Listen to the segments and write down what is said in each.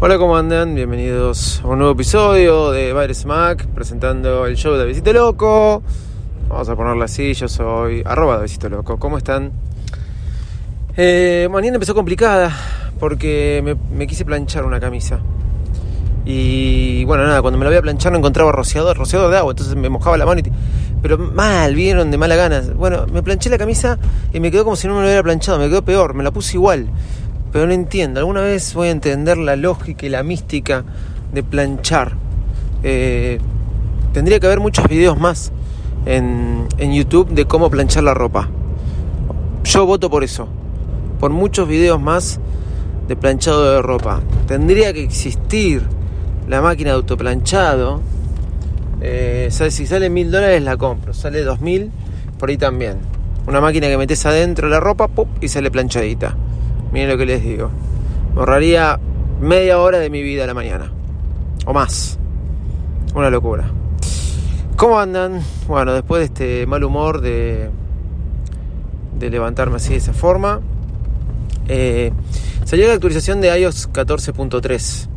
Hola, ¿cómo andan? Bienvenidos a un nuevo episodio de Virus Mac presentando el show de Visito Loco. Vamos a ponerlo así, yo soy arroba de Visito Loco. ¿Cómo están? Eh, mañana empezó complicada porque me, me, quise planchar una camisa. Y bueno, nada, cuando me la voy a planchar no encontraba rociador, rociador de agua, entonces me mojaba la mano y... Pero mal, vieron, de mala ganas. Bueno, me planché la camisa y me quedó como si no me lo hubiera planchado, me quedó peor, me la puse igual pero no entiendo. Alguna vez voy a entender la lógica y la mística de planchar. Eh, tendría que haber muchos videos más en, en, YouTube de cómo planchar la ropa. Yo voto por eso. Por muchos videos más de planchado de ropa. Tendría que existir la máquina de autoplanchado. Eh, si sale mil dólares la compro. Sale dos mil, por ahí también. Una máquina que metes adentro la ropa ¡pum! y sale planchadita. Miren lo que les digo. Me ahorraría media hora de mi vida a la mañana. O más. Una locura. ¿Cómo andan? Bueno, después de este mal humor de, de levantarme así de esa forma, eh, salió la actualización de iOS 14.3.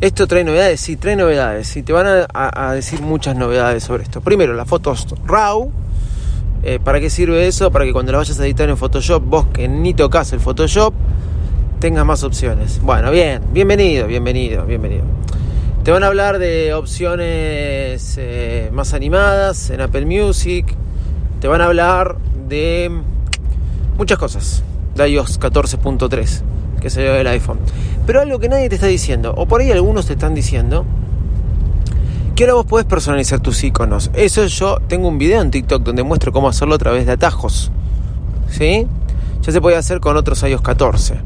Esto trae novedades, sí, trae novedades. Y te van a, a, decir muchas novedades sobre esto. Primero, las fotos RAW eh, ¿Para qué sirve eso? Para que cuando lo vayas a editar en Photoshop, vos que ni tocas el Photoshop, tengas más opciones. Bueno, bien, bienvenido, bienvenido, bienvenido. Te van a hablar de opciones eh, más animadas en Apple Music. Te van a hablar de muchas cosas. De iOS 14.3, que se ve el iPhone. Pero algo que nadie te está diciendo, o por ahí algunos te están diciendo, que ahora vos podés personalizar tus iconos. Eso yo tengo un video en TikTok donde muestro cómo hacerlo a través de atajos. ¿Sí? Ya se puede hacer con otros iOS 14.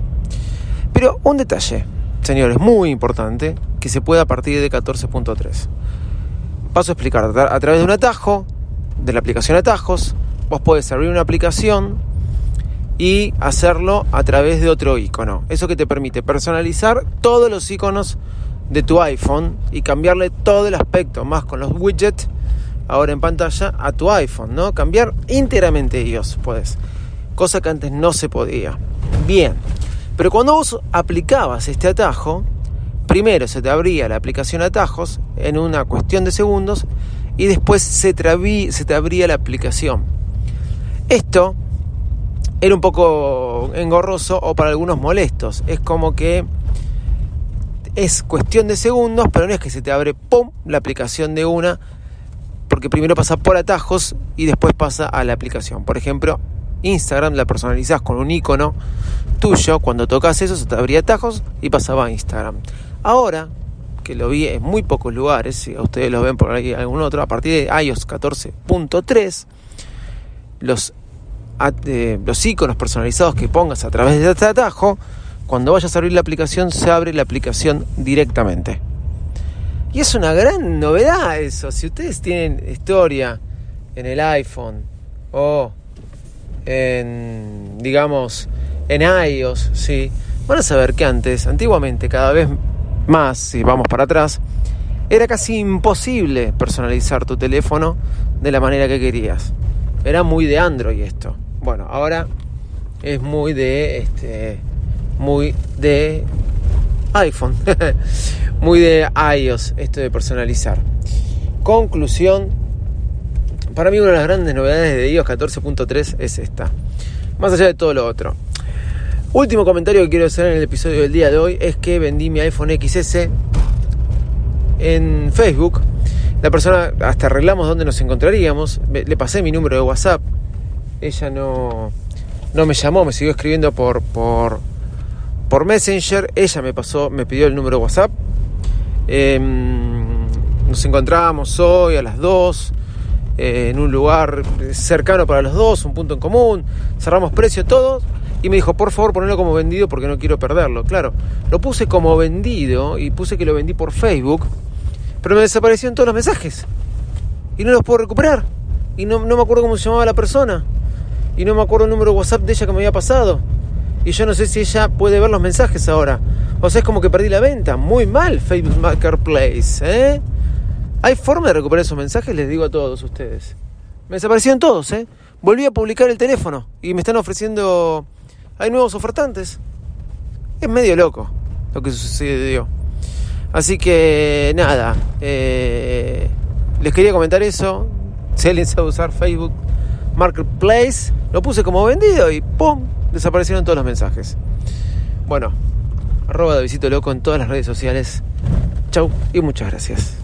Pero un detalle, señores, muy importante, que se puede a partir de 14.3. Paso a explicar. A través de un atajo, de la aplicación Atajos, vos podés abrir una aplicación y hacerlo a través de otro icono. Eso que te permite personalizar todos los iconos de tu iPhone y cambiarle todo el aspecto, más con los widgets ahora en pantalla, a tu iPhone, ¿no? Cambiar íntegramente iOS, puedes. Cosa que antes no se podía. Bien, pero cuando vos aplicabas este atajo, primero se te abría la aplicación atajos en una cuestión de segundos y después se te, se te abría la aplicación. Esto era un poco engorroso o para algunos molestos. Es como que es cuestión de segundos, pero no es que se te abre ¡pum! la aplicación de una, porque primero pasa por atajos y después pasa a la aplicación. Por ejemplo, Instagram la personalizás con un icono tuyo, cuando tocas eso se te abría atajos y pasaba a Instagram. Ahora, que lo vi en muy pocos lugares, si ustedes lo ven por algún otro, a partir de iOS 14.3, los, eh, los iconos personalizados que pongas a través de este atajo, cuando vayas a abrir la aplicación, se abre la aplicación directamente. Y es una gran novedad eso. Si ustedes tienen historia en el iPhone o en, digamos, en iOS, ¿sí? van a saber que antes, antiguamente, cada vez más, si vamos para atrás, era casi imposible personalizar tu teléfono de la manera que querías. Era muy de Android esto. Bueno, ahora es muy de este muy de iPhone, muy de iOS, esto de personalizar. Conclusión, para mí una de las grandes novedades de iOS 14.3 es esta, más allá de todo lo otro. Último comentario que quiero hacer en el episodio del día de hoy es que vendí mi iPhone XS en Facebook. La persona, hasta arreglamos dónde nos encontraríamos, le pasé mi número de WhatsApp. Ella no, no me llamó, me siguió escribiendo por, por, por Messenger. Ella me pasó, me pidió el número WhatsApp. Em, nos encontrábamos hoy a las 2 eh, en un lugar cercano para los dos, un punto en común. Cerramos precio todos Y me dijo, por favor, ponelo como vendido porque no quiero perderlo. Claro, lo puse como vendido y puse que lo vendí por Facebook, pero me desaparecieron todos los mensajes. Y no los puedo recuperar. Y no, no me acuerdo cómo se llamaba la persona. Y no me acuerdo el número de WhatsApp de ella que me había pasado. Y yo no sé si ella puede ver los mensajes ahora. O sea, es como que perdí la venta. Muy mal, Facebook Marketplace. ¿eh? ¿Hay forma de recuperar esos mensajes? Les digo a todos ustedes. Me desaparecieron todos, ¿eh? Volví a publicar el teléfono y me están ofreciendo... Hay nuevos ofertantes. Es medio loco lo que sucedió. Así que nada, eh, les quería comentar eso. Si alguien sabe usar Facebook Marketplace, lo puse como vendido y ¡pum! Desaparecieron todos los mensajes. Bueno, arroba de visito loco en todas las redes sociales. Chau y muchas gracias.